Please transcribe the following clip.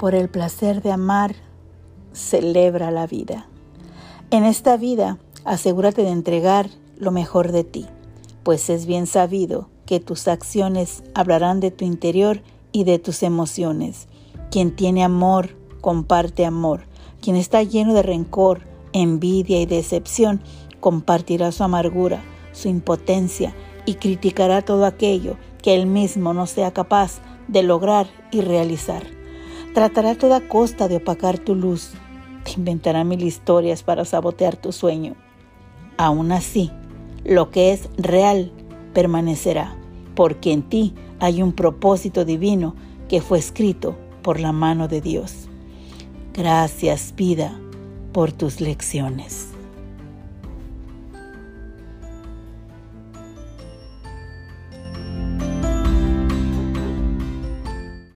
por el placer de amar, celebra la vida. En esta vida, asegúrate de entregar lo mejor de ti, pues es bien sabido que tus acciones hablarán de tu interior y de tus emociones. Quien tiene amor, comparte amor. Quien está lleno de rencor, envidia y decepción, compartirá su amargura, su impotencia y criticará todo aquello que él mismo no sea capaz de lograr y realizar. Tratará a toda costa de opacar tu luz. Te inventará mil historias para sabotear tu sueño. Aún así, lo que es real permanecerá, porque en ti hay un propósito divino que fue escrito por la mano de Dios. Gracias, vida, por tus lecciones.